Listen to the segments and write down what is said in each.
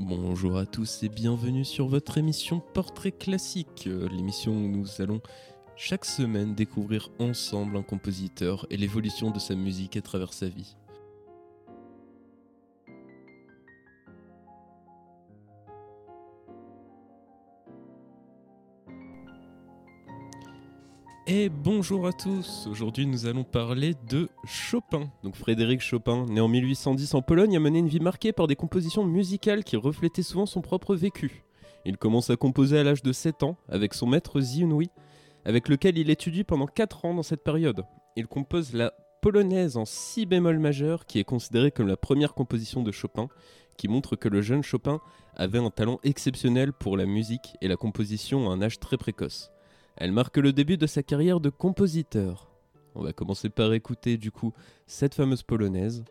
Bonjour à tous et bienvenue sur votre émission Portrait classique, euh, l'émission où nous allons chaque semaine découvrir ensemble un compositeur et l'évolution de sa musique à travers sa vie. Et bonjour à tous, aujourd'hui nous allons parler de Chopin. Donc Frédéric Chopin, né en 1810 en Pologne, a mené une vie marquée par des compositions musicales qui reflétaient souvent son propre vécu. Il commence à composer à l'âge de 7 ans avec son maître Zionui, avec lequel il étudie pendant 4 ans dans cette période. Il compose la polonaise en si bémol majeur qui est considérée comme la première composition de Chopin, qui montre que le jeune Chopin avait un talent exceptionnel pour la musique et la composition à un âge très précoce. Elle marque le début de sa carrière de compositeur. On va commencer par écouter du coup cette fameuse polonaise.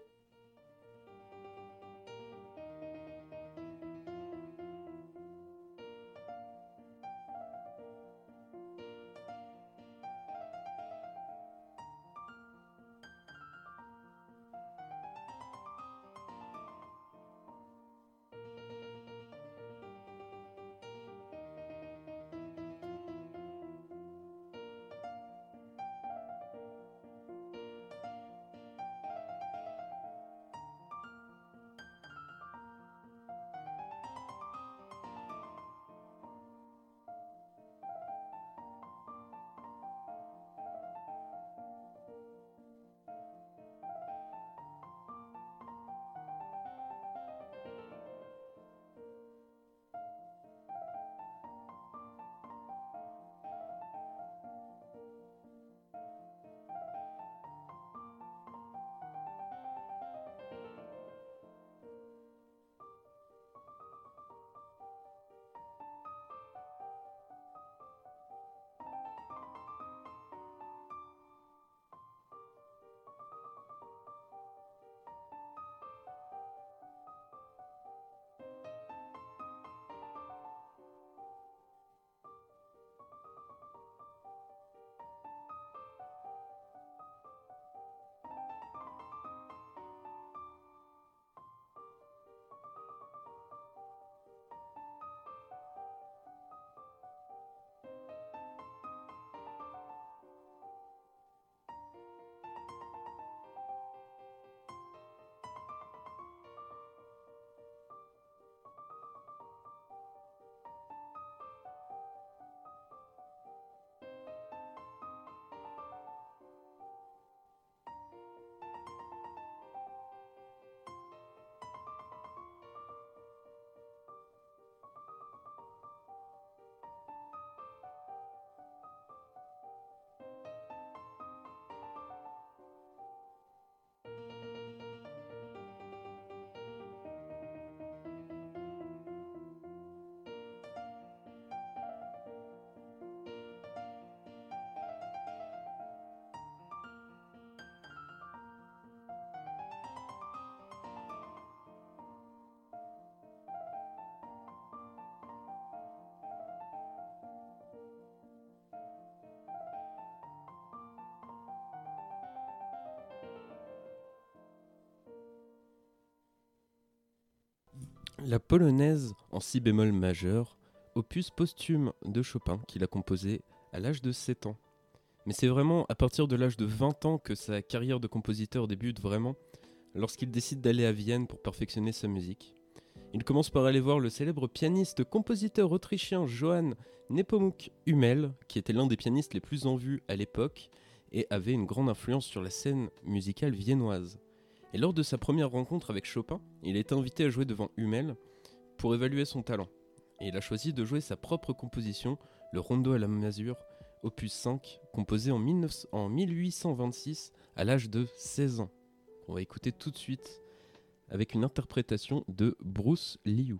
La polonaise en si bémol majeur, opus posthume de Chopin qu'il a composé à l'âge de 7 ans. Mais c'est vraiment à partir de l'âge de 20 ans que sa carrière de compositeur débute vraiment, lorsqu'il décide d'aller à Vienne pour perfectionner sa musique. Il commence par aller voir le célèbre pianiste-compositeur autrichien Johann Nepomuk Hummel, qui était l'un des pianistes les plus en vue à l'époque et avait une grande influence sur la scène musicale viennoise. Et lors de sa première rencontre avec Chopin, il est invité à jouer devant Hummel pour évaluer son talent. Et il a choisi de jouer sa propre composition, le Rondo à la Masure, opus 5, composé en, 1826 à l'âge de 16 ans. On va écouter tout de suite avec une interprétation de Bruce Liu.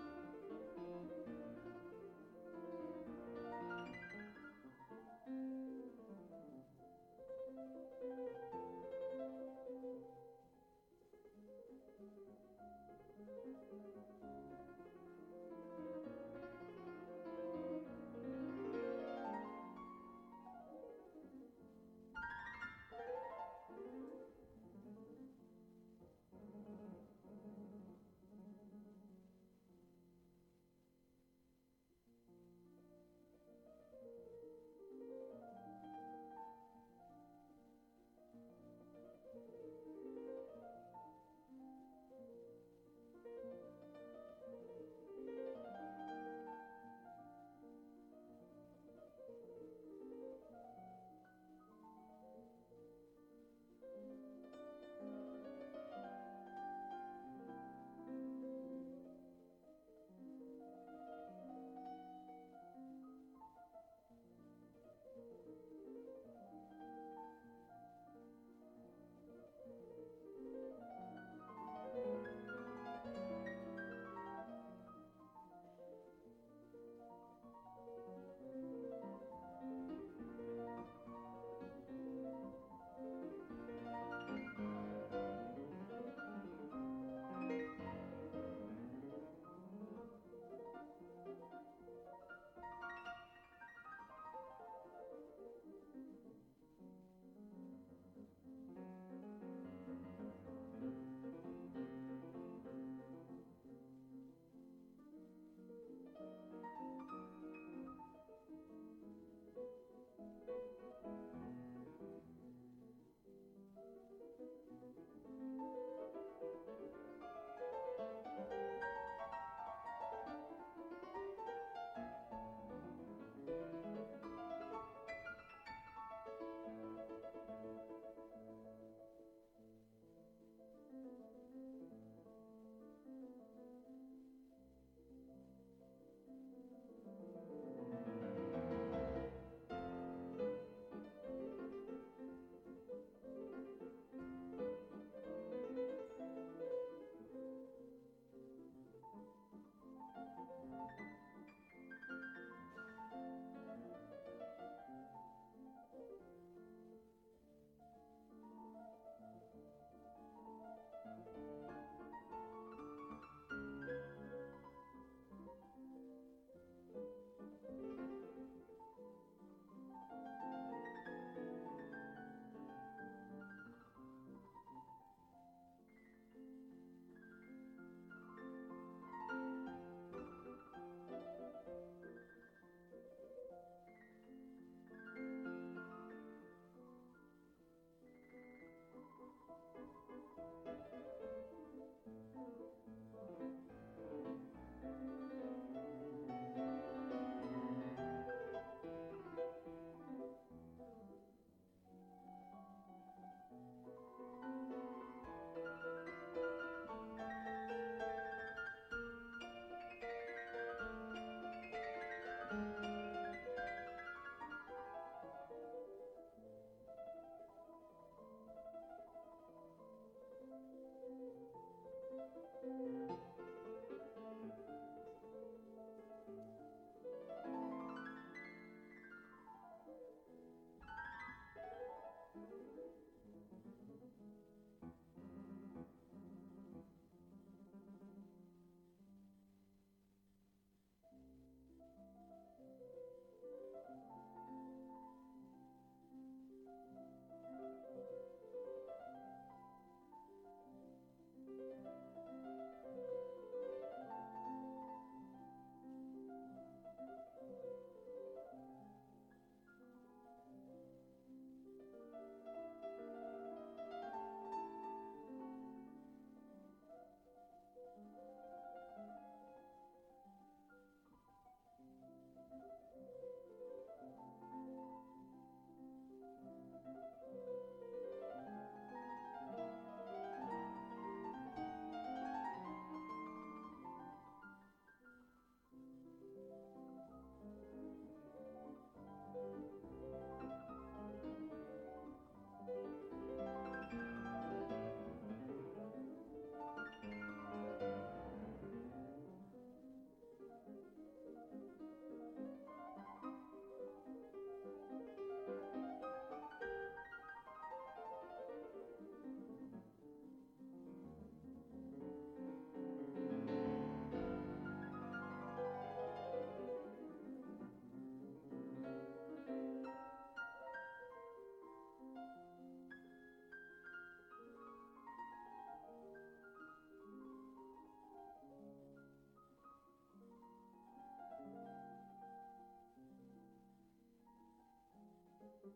Thank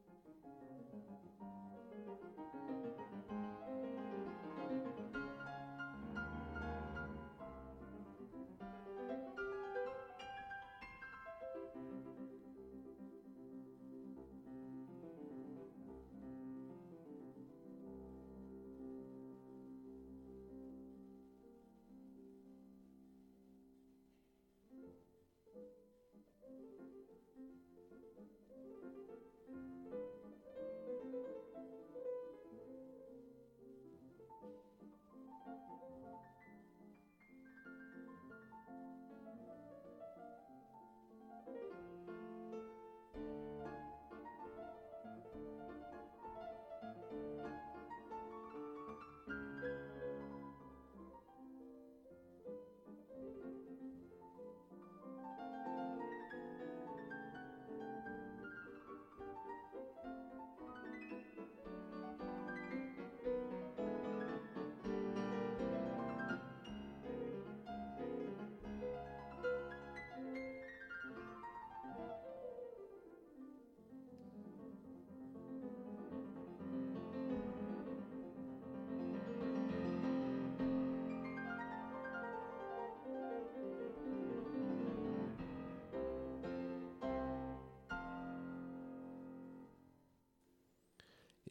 you.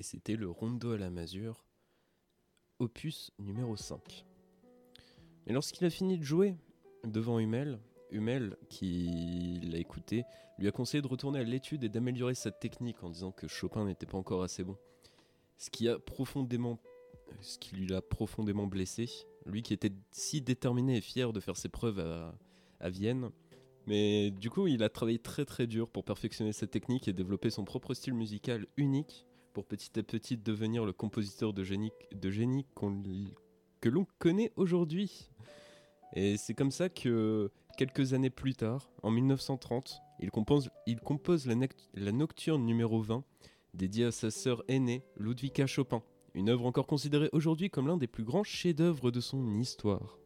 C'était le Rondo à la masure, opus numéro 5. Et lorsqu'il a fini de jouer devant Hummel, Hummel, qui l'a écouté, lui a conseillé de retourner à l'étude et d'améliorer sa technique en disant que Chopin n'était pas encore assez bon. Ce qui a profondément ce qui lui a profondément blessé, lui qui était si déterminé et fier de faire ses preuves à, Vienne. Mais du coup, il a travaillé très très dur pour perfectionner cette technique et développer son propre style musical unique pour petit à petit devenir le compositeur de génie, que l'on connaît aujourd'hui. Et c'est comme ça que quelques années plus tard, en 1930, il compose, il compose la, la nocturne numéro 20 dédiée à sa sœur aînée, Ludwika Chopin, une œuvre encore considérée aujourd'hui comme l'un des plus grands chefs-d'œuvre de son histoire.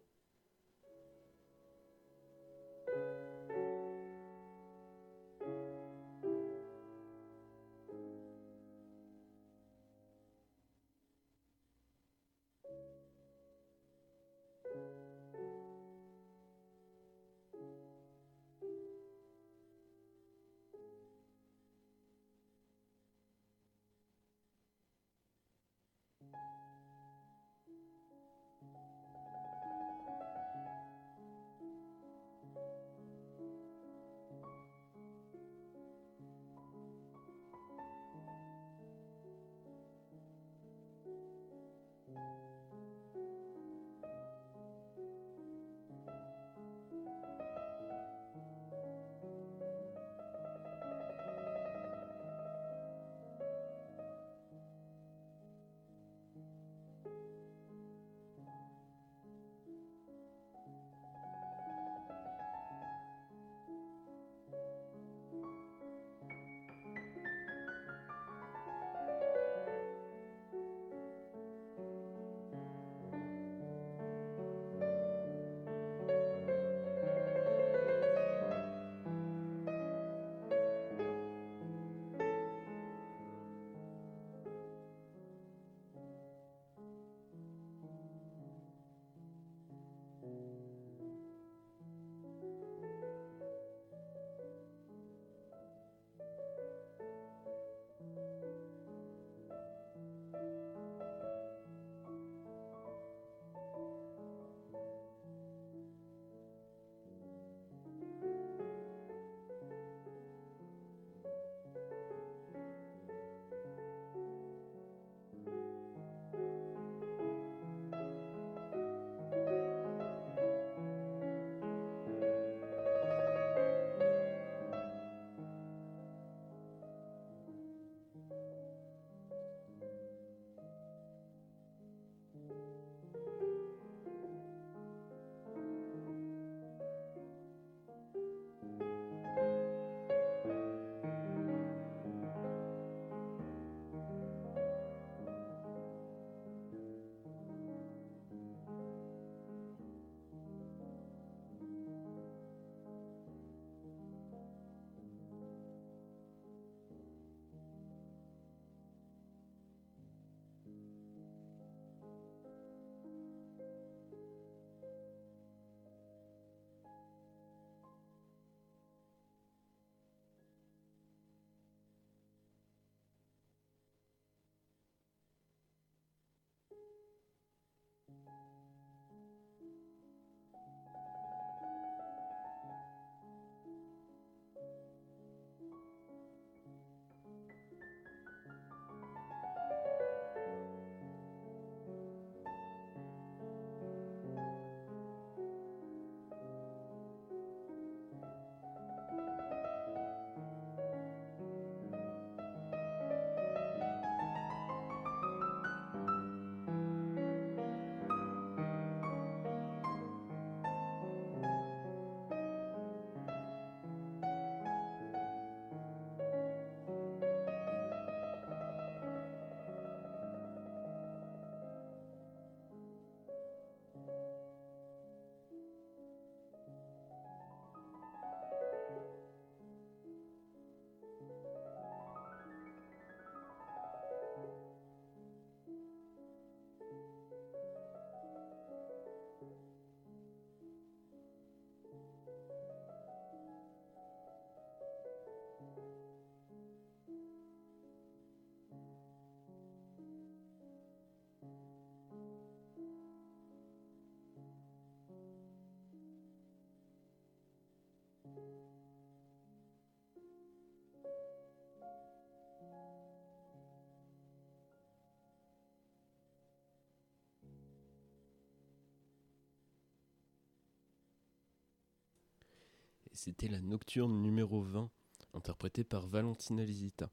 C'était la Nocturne numéro 20, interprétée par Valentina Lisita.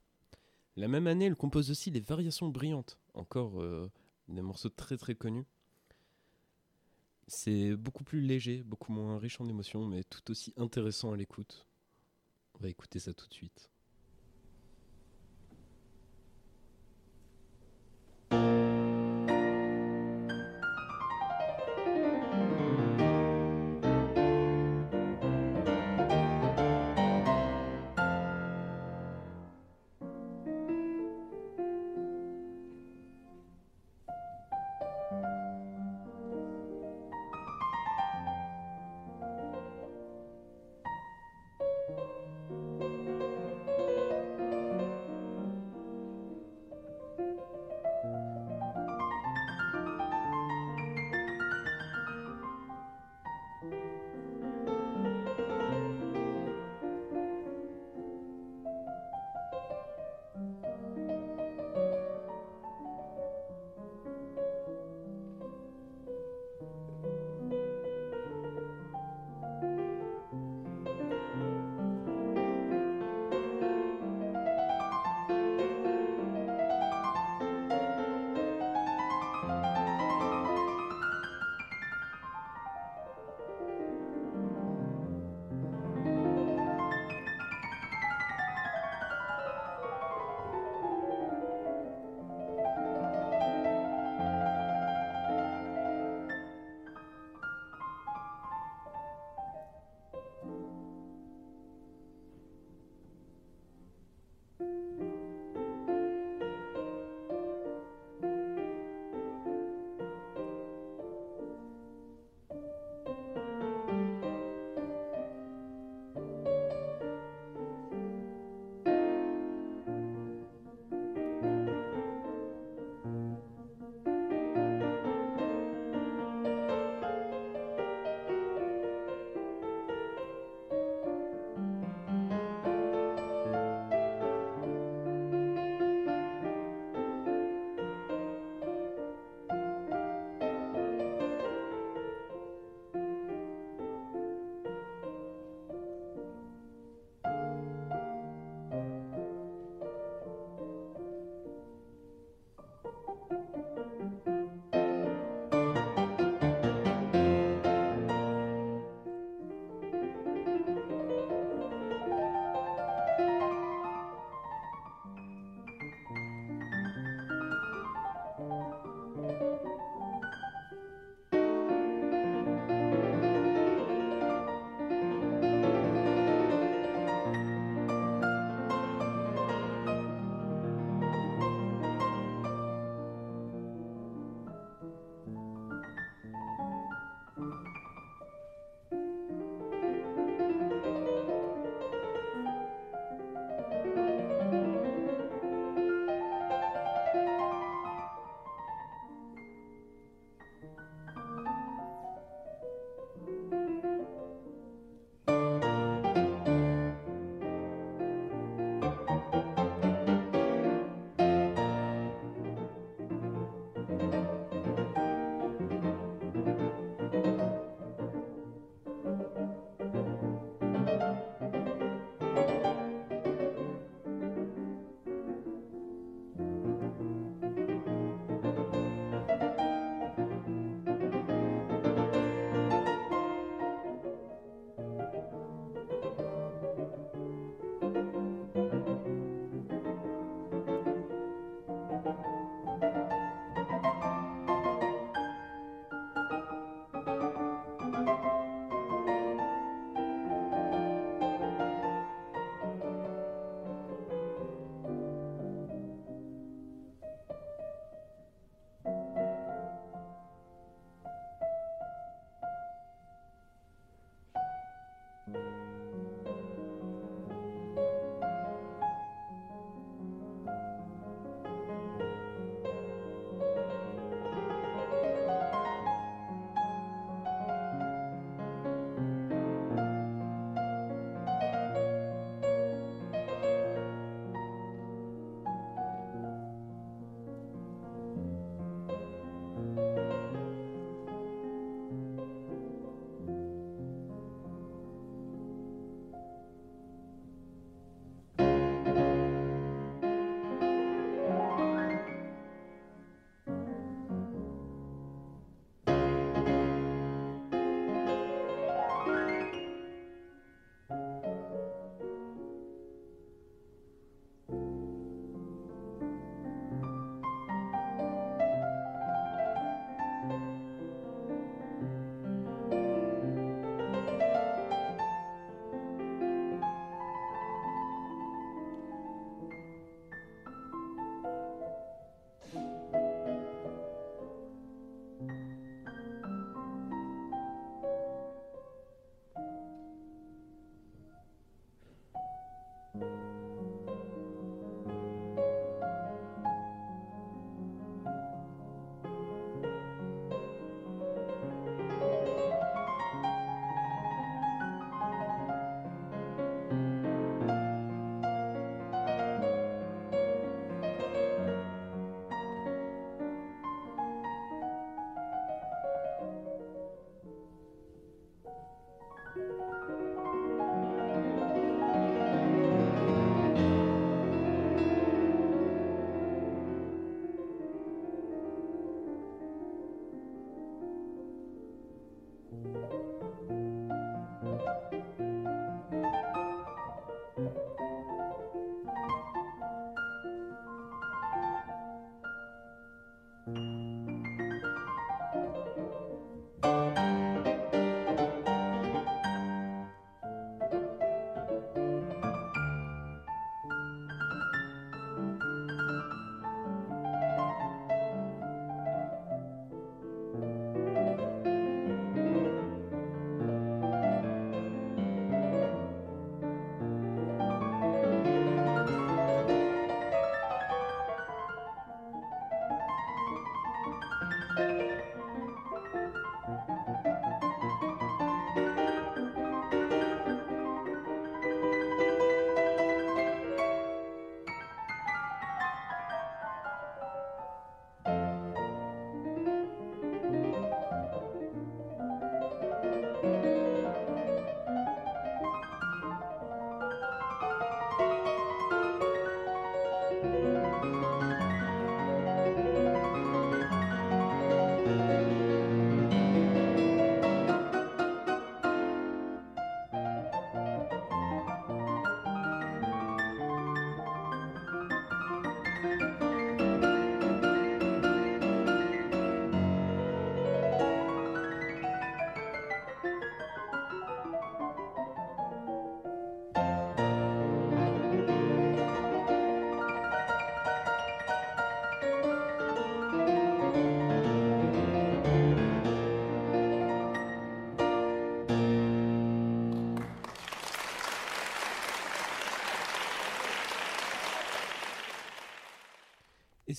La même année, elle compose aussi les Variations brillantes, encore euh, des morceaux très très connus. C'est beaucoup plus léger, beaucoup moins riche en émotions, mais tout aussi intéressant à l'écoute. On va écouter ça tout de suite.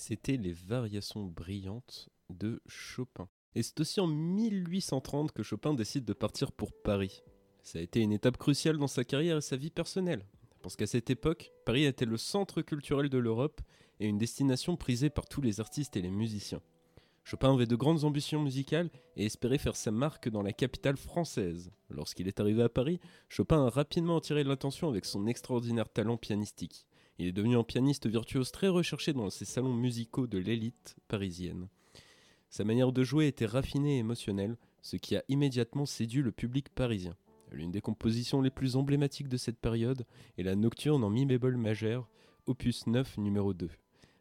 C'était les variations brillantes de Chopin. Et c'est aussi en 1830 que Chopin décide de partir pour Paris. Ça a été une étape cruciale dans sa carrière et sa vie personnelle. Parce qu'à cette époque, Paris était le centre culturel de l'Europe et une destination prisée par tous les artistes et les musiciens. Chopin avait de grandes ambitions musicales et espérait faire sa marque dans la capitale française. Lorsqu'il est arrivé à Paris, Chopin a rapidement attiré l'attention avec son extraordinaire talent pianistique. Il est devenu un pianiste virtuose très recherché dans ces salons musicaux de l'élite parisienne. Sa manière de jouer était raffinée et émotionnelle, ce qui a immédiatement séduit le public parisien. L'une des compositions les plus emblématiques de cette période est la Nocturne en mi bémol majeur, opus 9 numéro 2.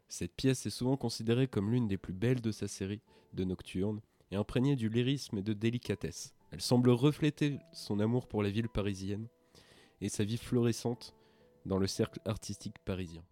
Cette pièce est souvent considérée comme l'une des plus belles de sa série de nocturnes et imprégnée du lyrisme et de délicatesse. Elle semble refléter son amour pour la ville parisienne et sa vie florissante dans le cercle artistique parisien.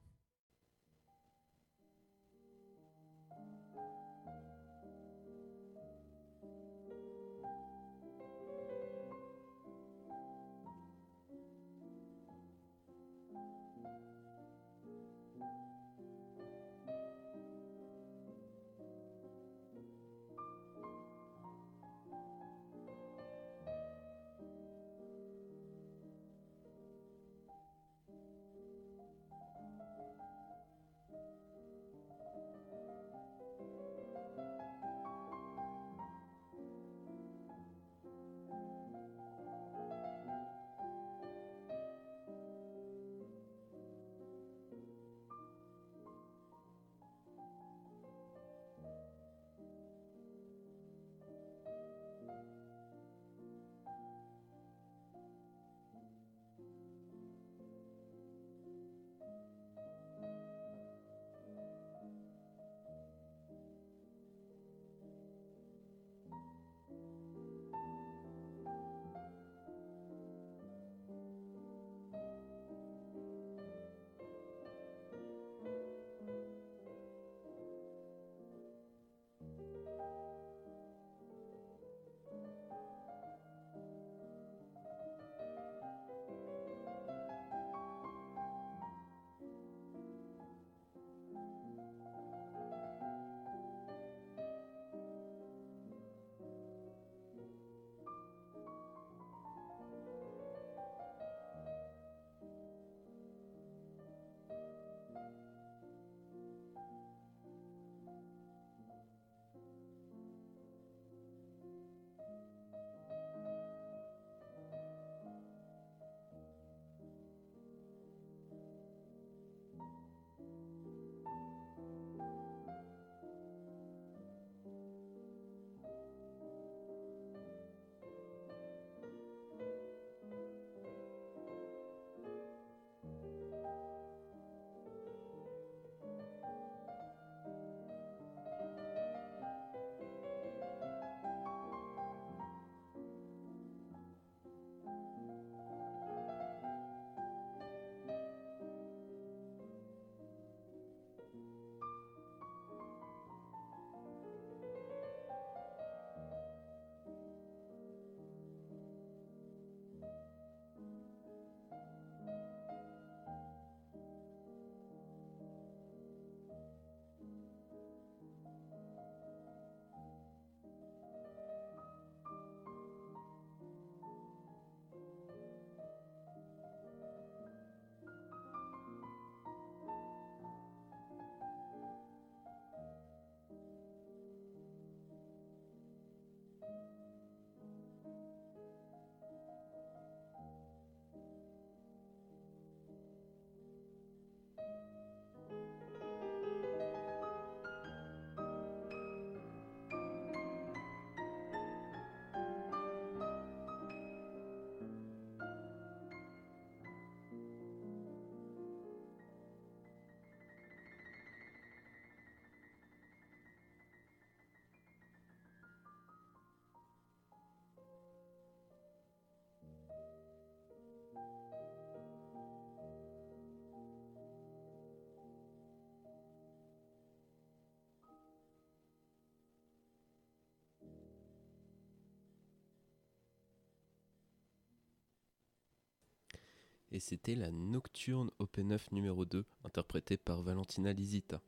Et c'était la Nocturne op 9 numéro 2, interprétée par Valentina Lisita.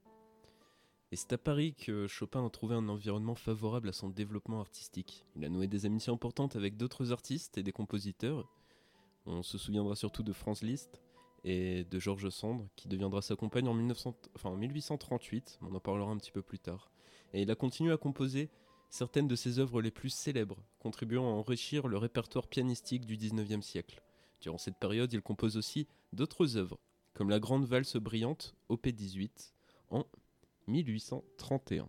Et c'est à Paris que Chopin a trouvé un environnement favorable à son développement artistique. Il a noué des amitiés importantes avec d'autres artistes et des compositeurs. On se souviendra surtout de Franz Liszt et de Georges Sand, qui deviendra sa compagne en, 1838, on en parlera un petit peu plus tard. Et il a continué à composer certaines de ses œuvres les plus célèbres, contribuant à enrichir le répertoire pianistique du XIXe siècle. Durant cette période, il compose aussi d'autres œuvres, comme la Grande Valse brillante, op 18, en 1831.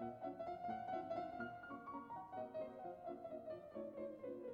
Thank you.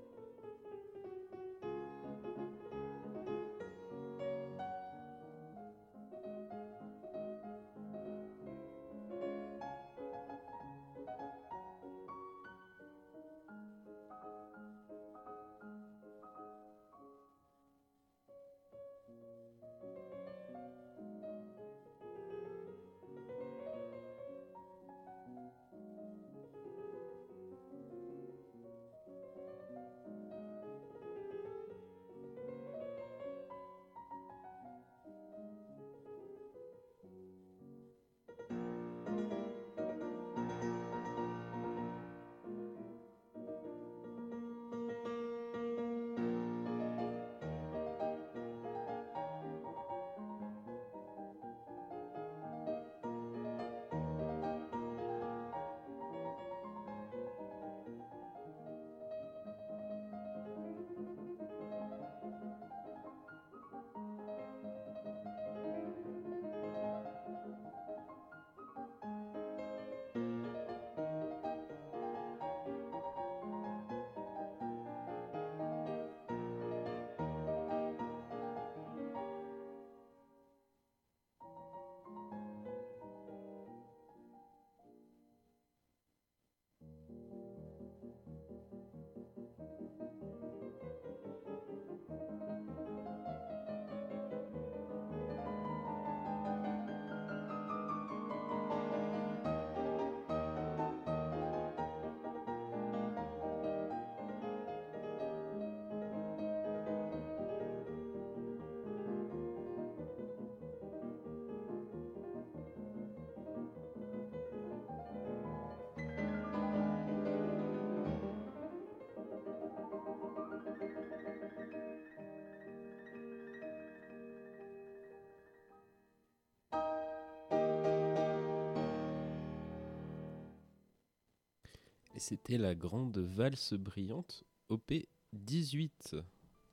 C'était la grande valse brillante OP 18,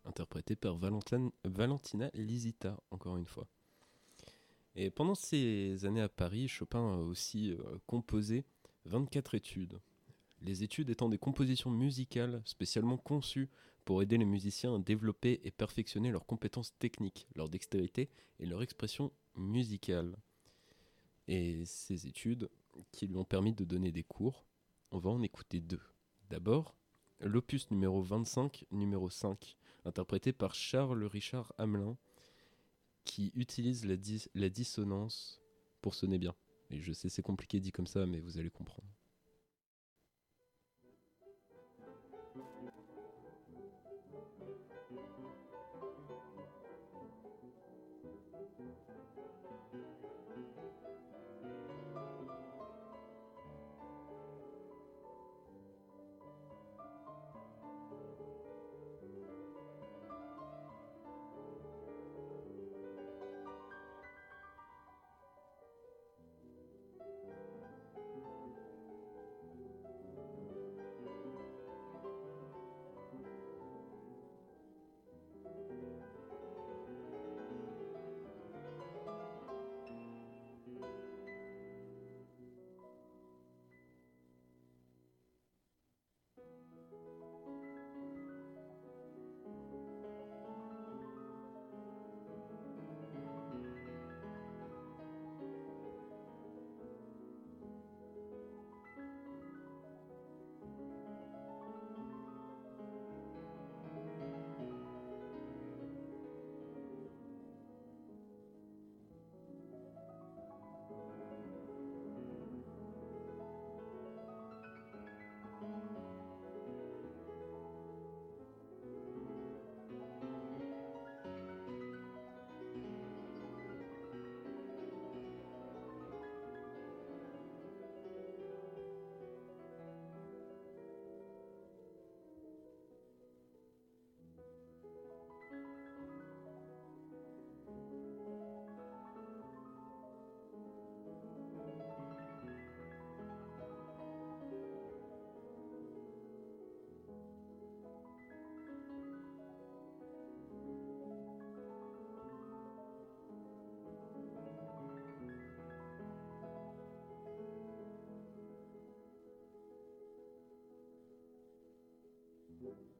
interprétée par Valentina Lisita, encore une fois. Et pendant ces années à Paris, Chopin a aussi euh, composé 24 études. Les études étant des compositions musicales spécialement conçues pour aider les musiciens à développer et perfectionner leurs compétences techniques, leur dextérité et leur expression musicale. Et ces études qui lui ont permis de donner des cours, on va en écouter deux. D'abord, l'opus numéro 25, numéro 5, interprété par Charles Richard Hamelin, qui utilise la, dissonance pour sonner bien. Et je sais c'est compliqué dit comme ça, mais vous allez comprendre.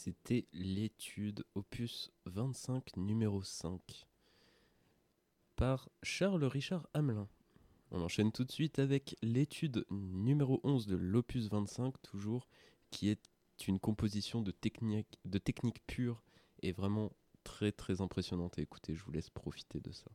c'était l'étude opus 25 numéro 5 par Charles Richard Hamelin. On enchaîne tout de suite avec l'étude numéro 11 de l'opus 25 toujours qui est une composition de technique, de technique pure et vraiment très très impressionnante. écoutez, je vous laisse profiter de ça.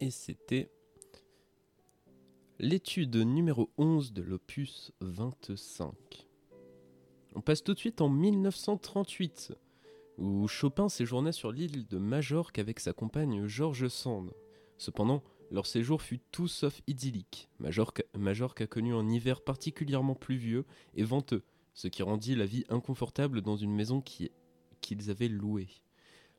Et c'était l'étude numéro 11 de l'opus 25. On passe tout de suite en 1938, où Chopin séjournait sur l'île de Majorque avec sa compagne George Sand. Cependant, leur séjour fut tout sauf idyllique. Majorque a connu un hiver particulièrement pluvieux et venteux, ce qui rendit la vie inconfortable dans une maison qu'ils avaient louée.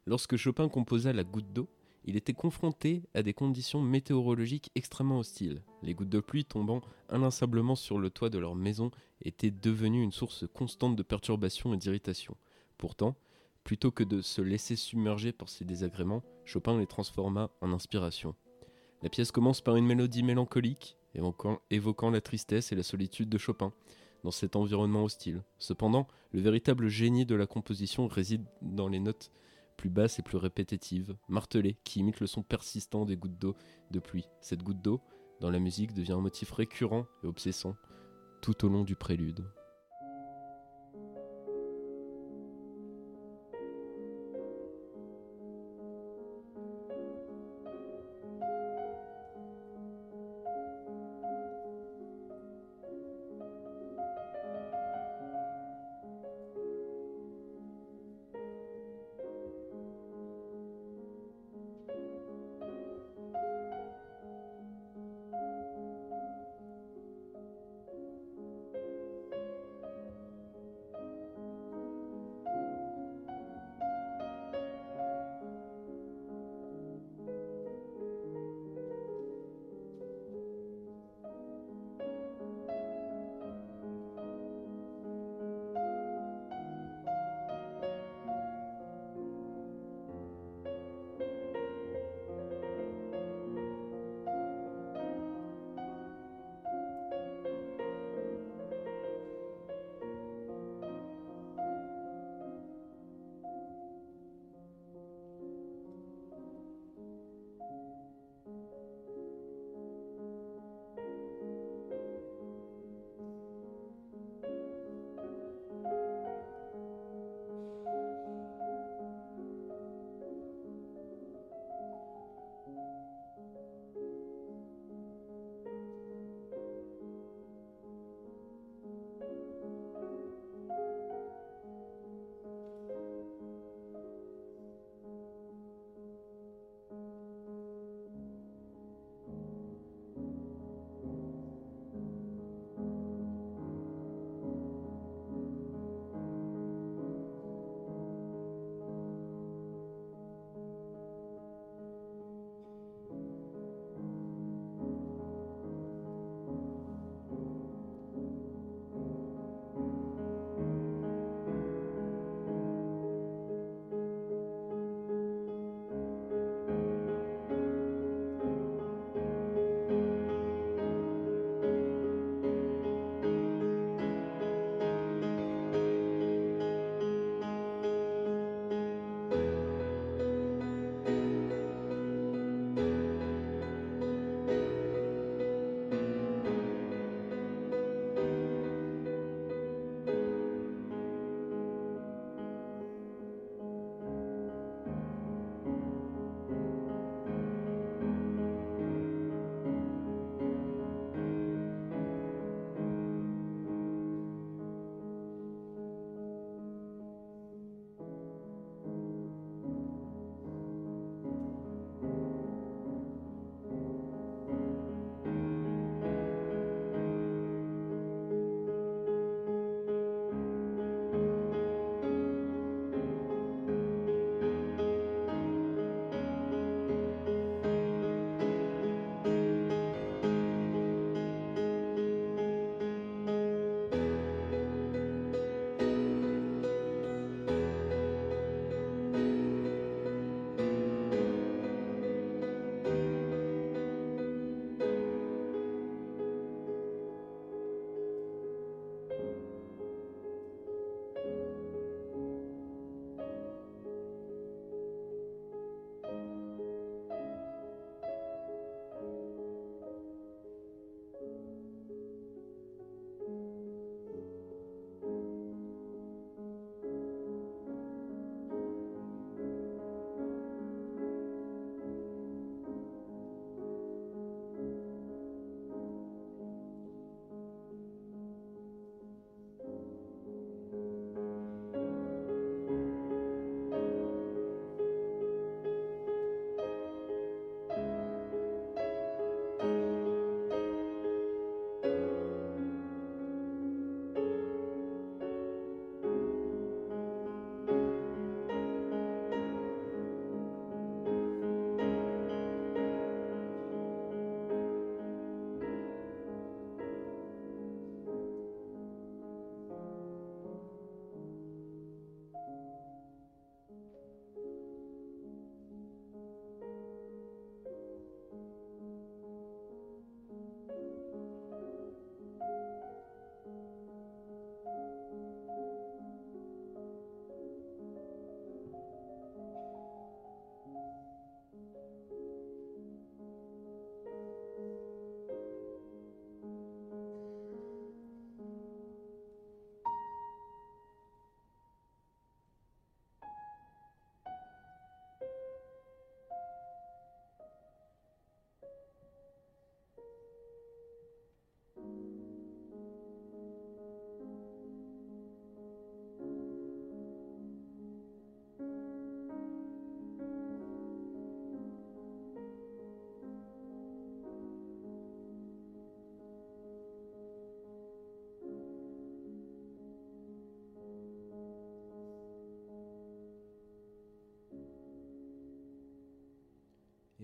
Lorsque Chopin composa La goutte d'eau, il était confronté à des conditions météorologiques extrêmement hostiles. Les gouttes de pluie tombant inlassablement sur le toit de leur maison étaient devenues une source constante de perturbation et d'irritation. Pourtant, plutôt que de se laisser submerger par ces désagréments, Chopin les transforma en inspiration. La pièce commence par une mélodie mélancolique, évoquant la tristesse et la solitude de Chopin dans cet environnement hostile. Cependant, le véritable génie de la composition réside dans les notes plus basse et plus répétitive, martelée, qui imite le son persistant des gouttes d'eau de pluie. Cette goutte d'eau, dans la musique, devient un motif récurrent et obsessant tout au long du prélude.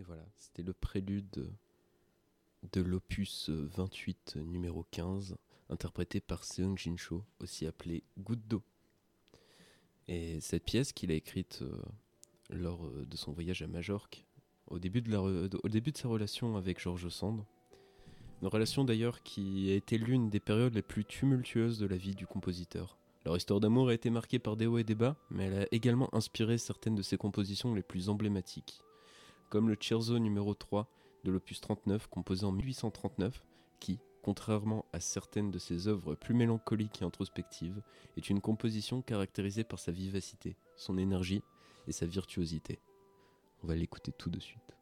Voilà, c'était le prélude de l'opus 28 numéro 15, interprété par Seung Jinsho, aussi appelé Goutte d'eau. Et cette pièce qu'il a écrite euh, lors euh, de son voyage à Majorque, au début de, sa relation avec Georges Sand, une relation d'ailleurs qui a été l'une des périodes les plus tumultueuses de la vie du compositeur. Leur histoire d'amour a été marquée par des hauts et des bas, mais elle a également inspiré certaines de ses compositions les plus emblématiques, comme le Cherzo numéro 3 de l'opus 39 composé en 1839, qui, contrairement à certaines de ses œuvres plus mélancoliques et introspectives, est une composition caractérisée par sa vivacité, son énergie et sa virtuosité. On va l'écouter tout de suite.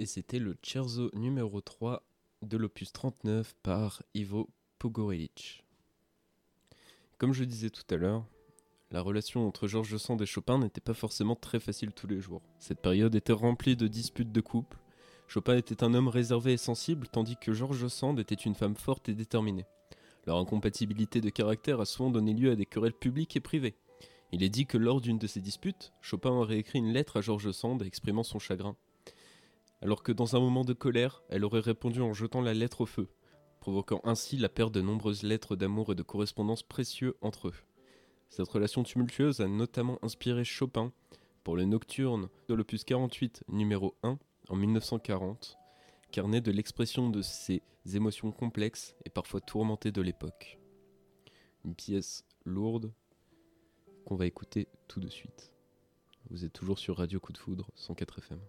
Et c'était le Cherzo numéro 3 de l'opus 39 par Ivo Pogorelic. Comme je disais tout à l'heure, la relation entre Georges Sand et Chopin n'était pas forcément très facile tous les jours. Cette période était remplie de disputes de couple. Chopin était un homme réservé et sensible, tandis que Georges Sand était une femme forte et déterminée. Leur incompatibilité de caractère a souvent donné lieu à des querelles publiques et privées. Il est dit que lors d'une de ces disputes, Chopin aurait écrit une lettre à Georges Sand exprimant son chagrin alors que dans un moment de colère, elle aurait répondu en jetant la lettre au feu, provoquant ainsi la perte de nombreuses lettres d'amour et de correspondance précieux entre eux. Cette relation tumultueuse a notamment inspiré Chopin pour le Nocturne de l'opus 48 numéro 1 en 1940, carnet de l'expression de ces émotions complexes et parfois tourmentées de l'époque. Une pièce lourde qu'on va écouter tout de suite. Vous êtes toujours sur Radio Coup de Foudre 104 FM.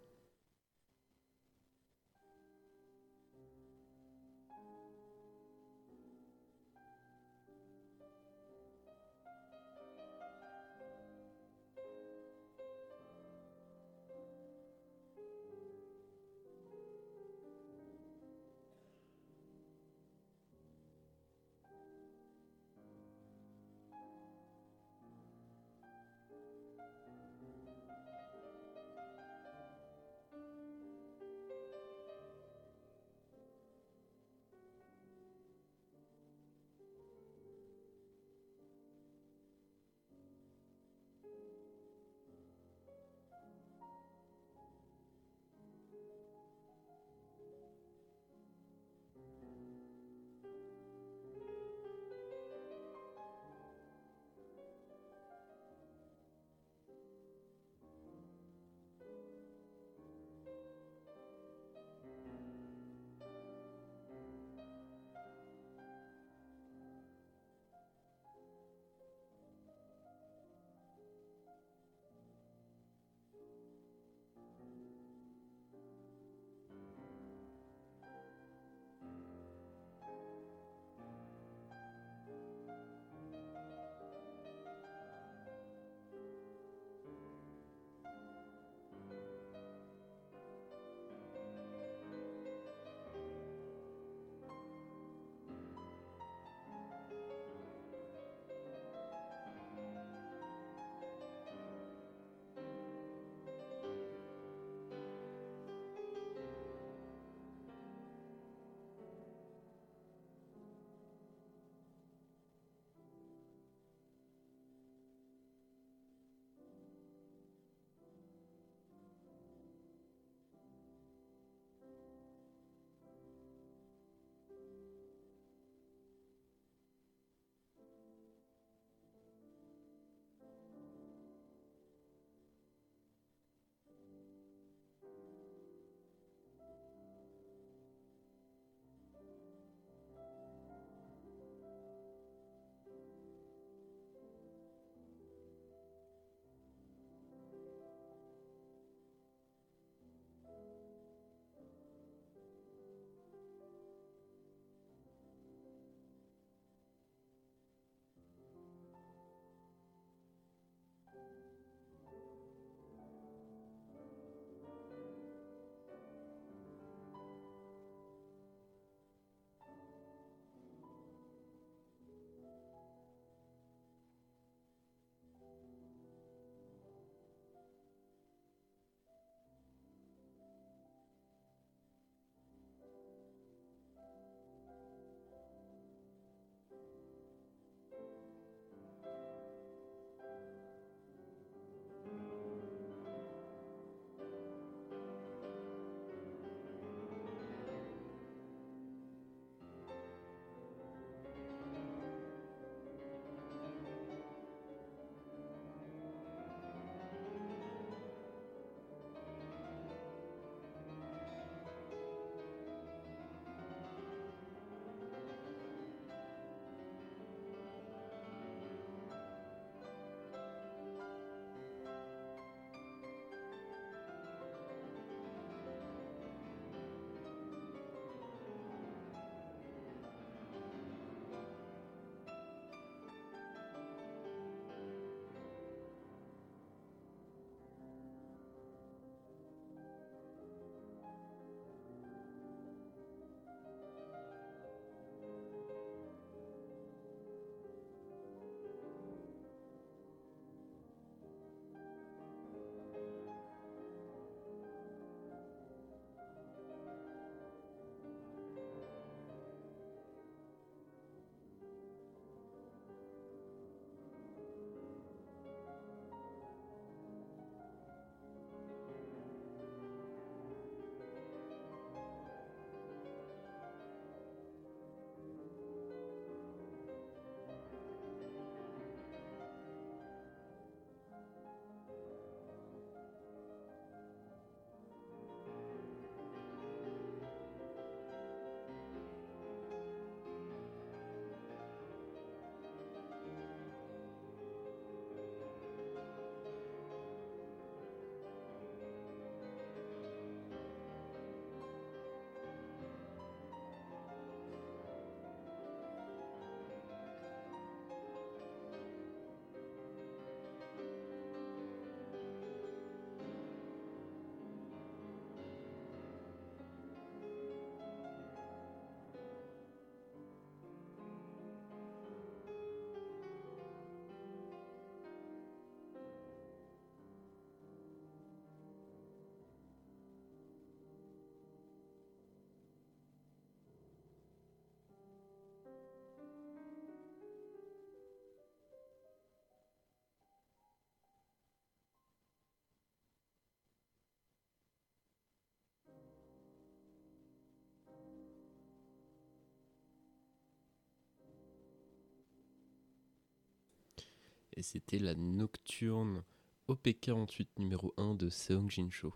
Et c'était la nocturne OP48 numéro 1 de Seong Jin-cho.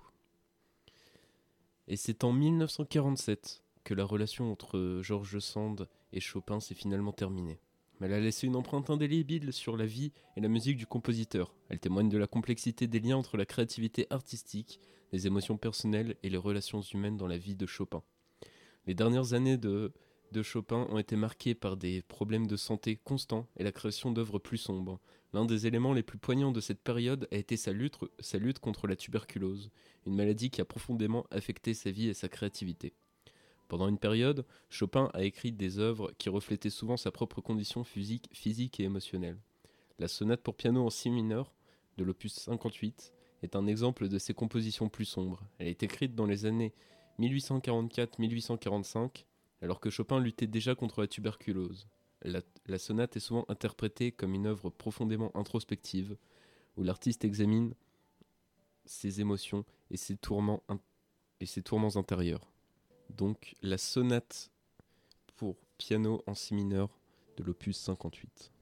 Et c'est en 1947 que la relation entre George Sand et Chopin s'est finalement terminée. Mais elle a laissé une empreinte indélébile sur la vie et la musique du compositeur. Elle témoigne de la complexité des liens entre la créativité artistique, les émotions personnelles et les relations humaines dans la vie de Chopin. Les dernières années de, de Chopin ont été marquées par des problèmes de santé constants et la création d'œuvres plus sombres. L'un des éléments les plus poignants de cette période a été sa lutte, sa lutte contre la tuberculose, une maladie qui a profondément affecté sa vie et sa créativité. Pendant une période, Chopin a écrit des œuvres qui reflétaient souvent sa propre condition physique, physique et émotionnelle. La sonate pour piano en si mineur, de l'opus 58, est un exemple de ses compositions plus sombres. Elle est écrite dans les années 1844-1845, alors que Chopin luttait déjà contre la tuberculose. La, sonate est souvent interprétée comme une œuvre profondément introspective, où l'artiste examine ses émotions et ses tourments, et ses tourments intérieurs donc la sonate pour piano en si mineur de l'opus 58.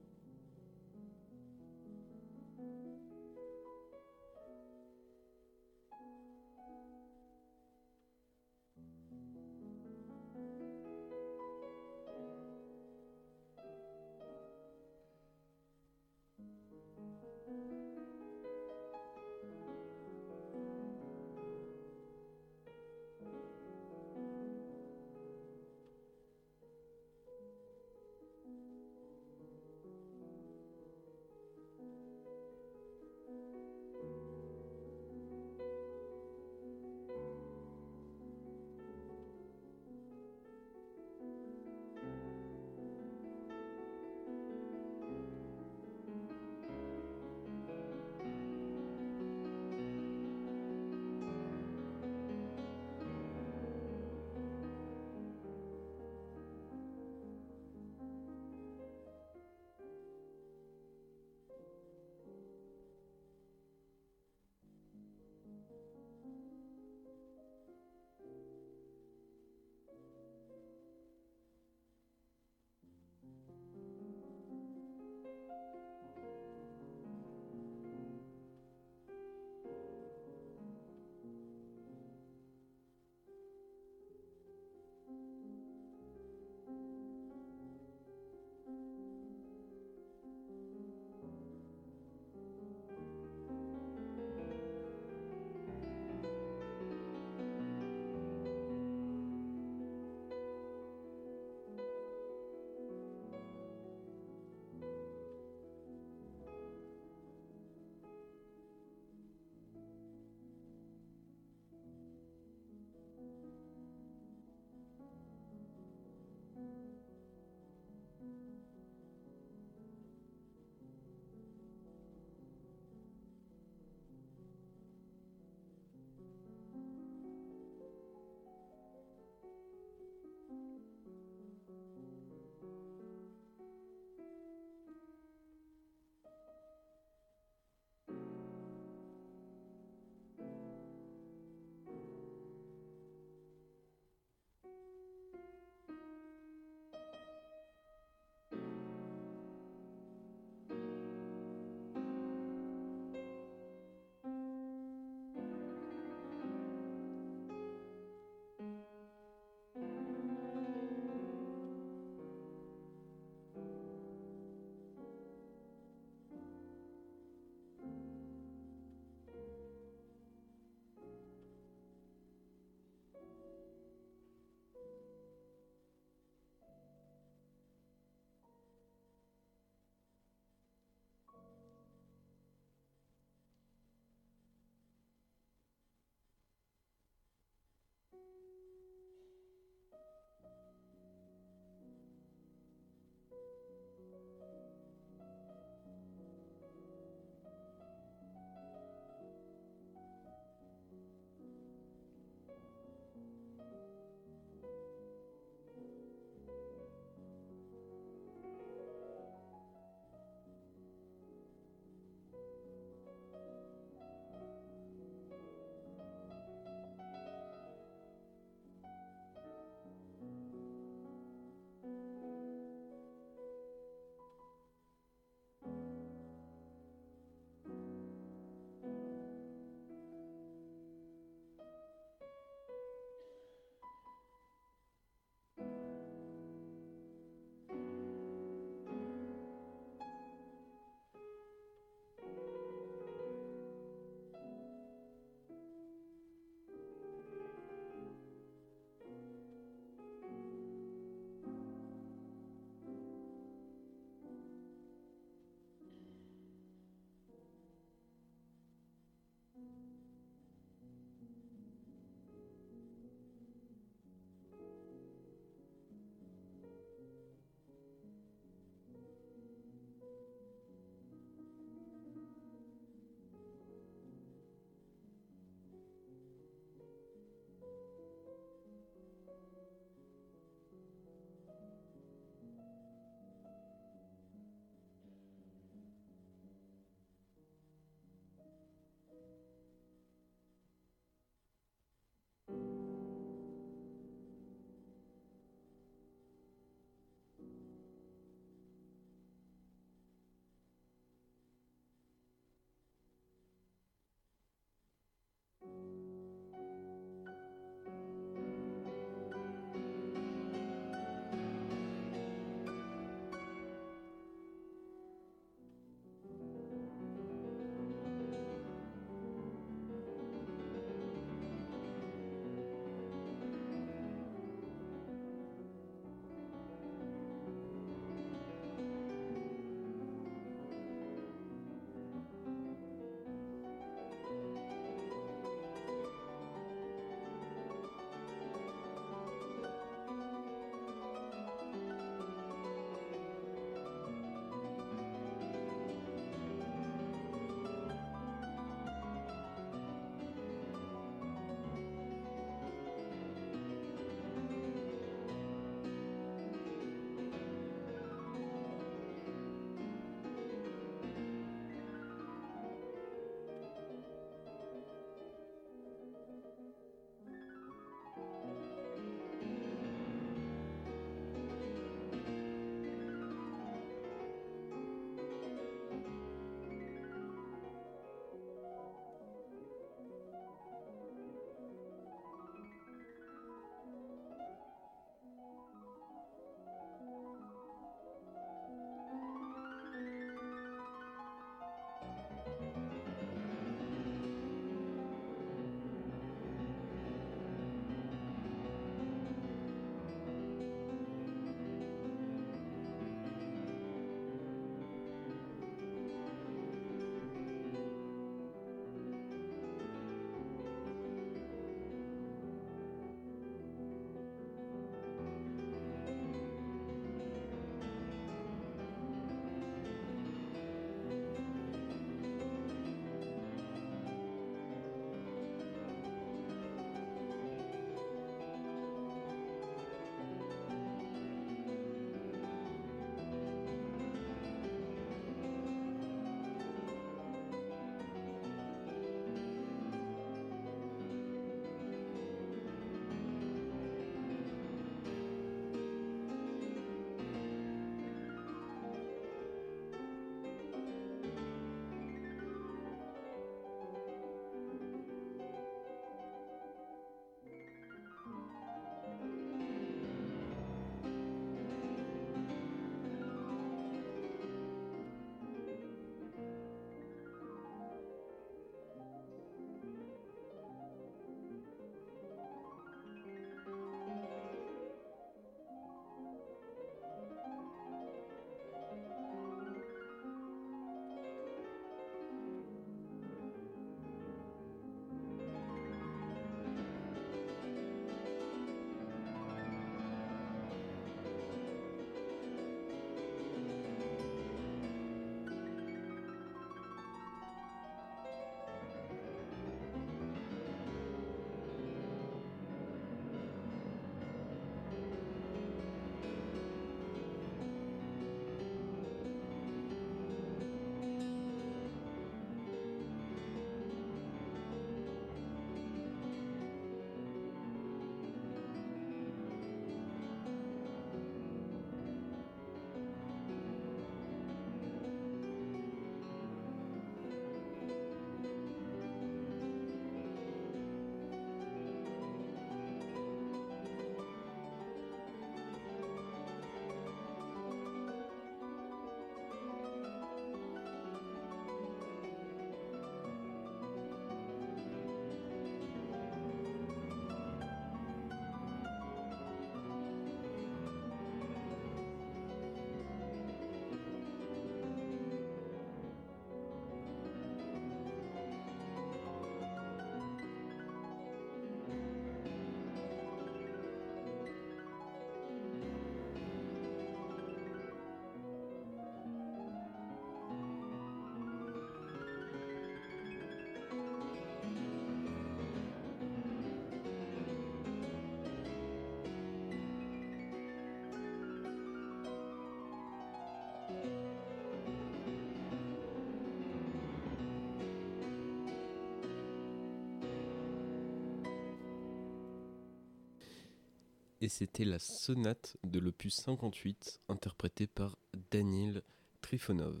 Et c'était la sonate de l'opus 58 interprétée par Daniel Trifonov.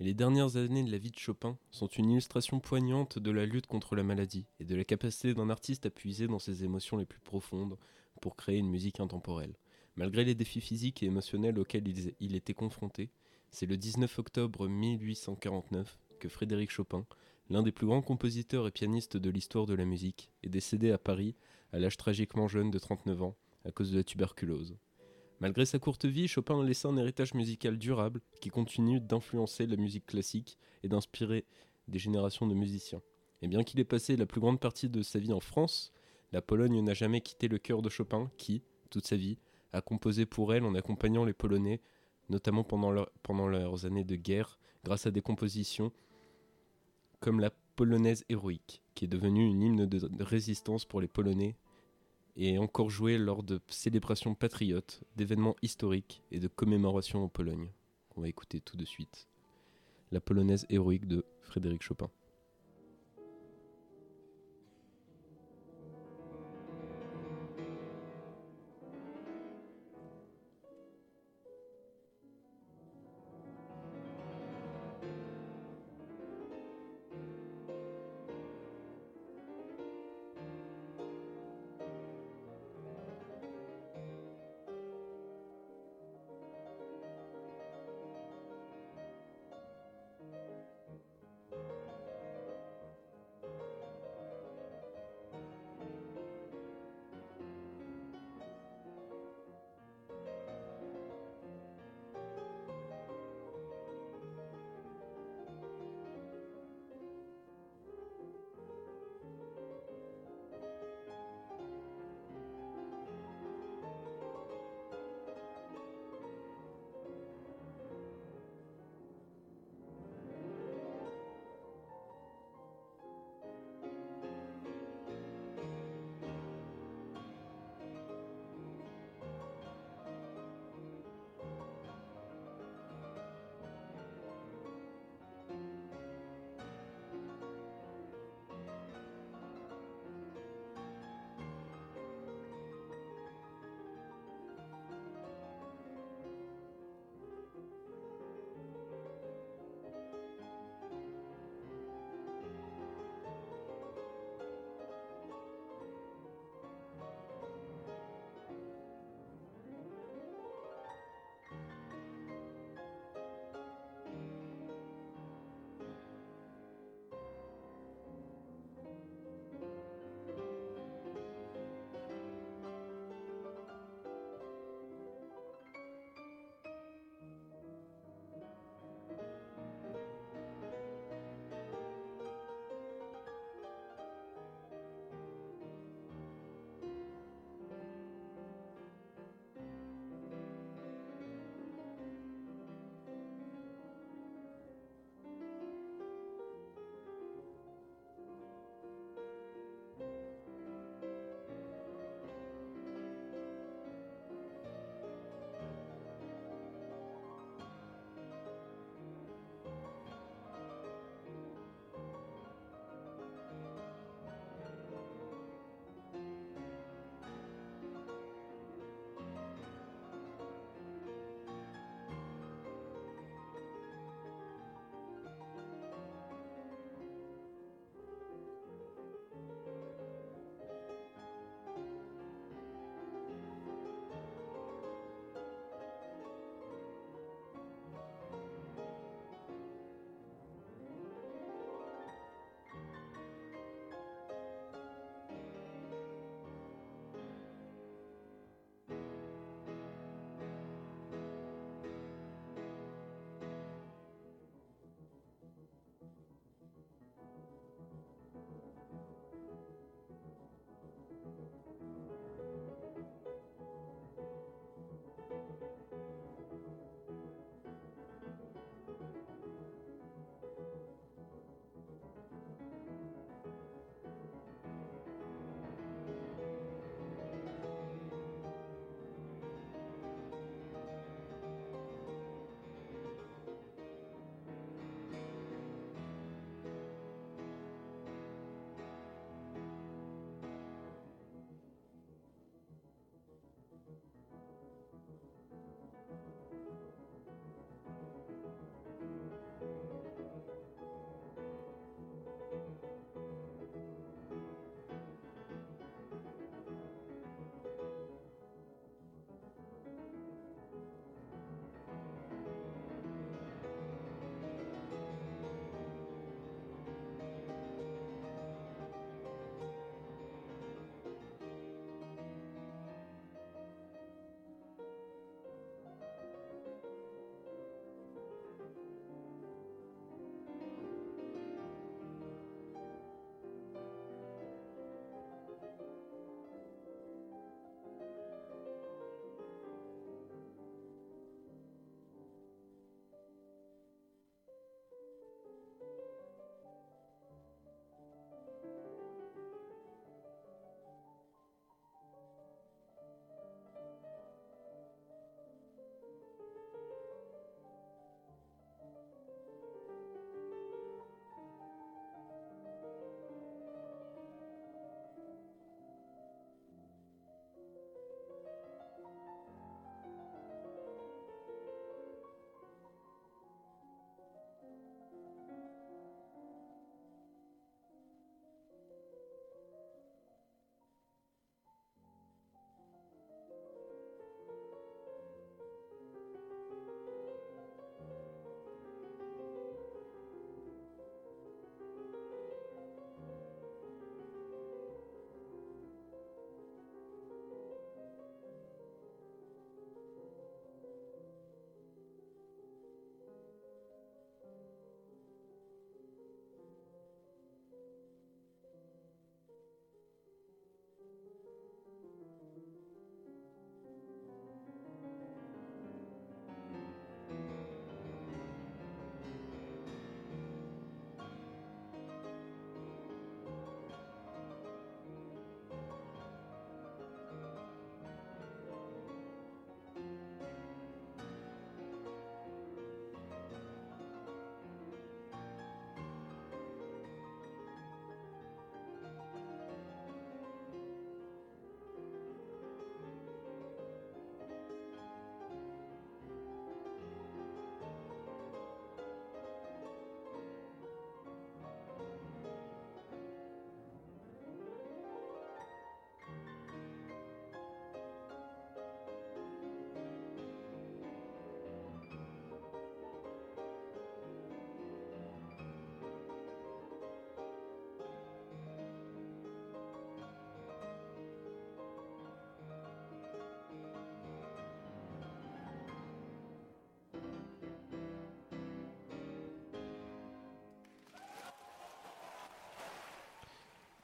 Les dernières années de la vie de Chopin sont une illustration poignante de la lutte contre la maladie et de la capacité d'un artiste à puiser dans ses émotions les plus profondes pour créer une musique intemporelle. Malgré les défis physiques et émotionnels auxquels il était confronté, c'est le 19 octobre 1849 que Frédéric Chopin, l'un des plus grands compositeurs et pianistes de l'histoire de la musique, est décédé à Paris à l'âge tragiquement jeune de 39 ans à cause de la tuberculose. Malgré sa courte vie, Chopin laissa un héritage musical durable qui continue d'influencer la musique classique et d'inspirer des générations de musiciens. Et bien qu'il ait passé la plus grande partie de sa vie en France, la Pologne n'a jamais quitté le cœur de Chopin qui, toute sa vie, a composé pour elle en accompagnant les Polonais, notamment pendant, pendant leurs années de guerre, grâce à des compositions comme la polonaise héroïque, qui est devenue une hymne de résistance pour les Polonais et encore jouée lors de célébrations patriotes, d'événements historiques et de commémorations en Pologne. On va écouter tout de suite. La polonaise héroïque de Frédéric Chopin.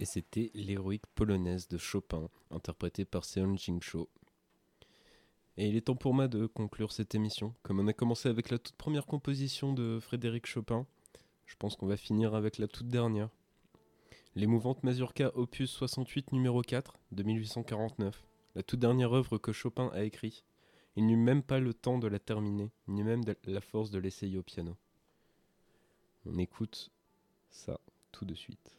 Et c'était l'héroïque polonaise de Chopin, interprétée par Seon Jingcho. Et il est temps pour moi de conclure cette émission. Comme on a commencé avec la toute première composition de Frédéric Chopin, je pense qu'on va finir avec la toute dernière. L'émouvante Mazurka opus 68 numéro 4 de 1849, la toute dernière œuvre que Chopin a écrite. Il n'eut même pas le temps de la terminer, ni même la force de l'essayer au piano. On écoute ça tout de suite.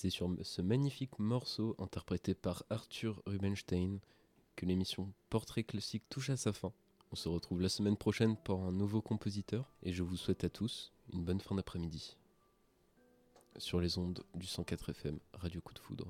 C'est sur ce magnifique morceau interprété par Arthur Rubinstein que l'émission Portrait classique touche à sa fin. On se retrouve la semaine prochaine pour un nouveau compositeur et je vous souhaite à tous une bonne fin d'après-midi sur les ondes du 104 FM Radio Coup de Foudre.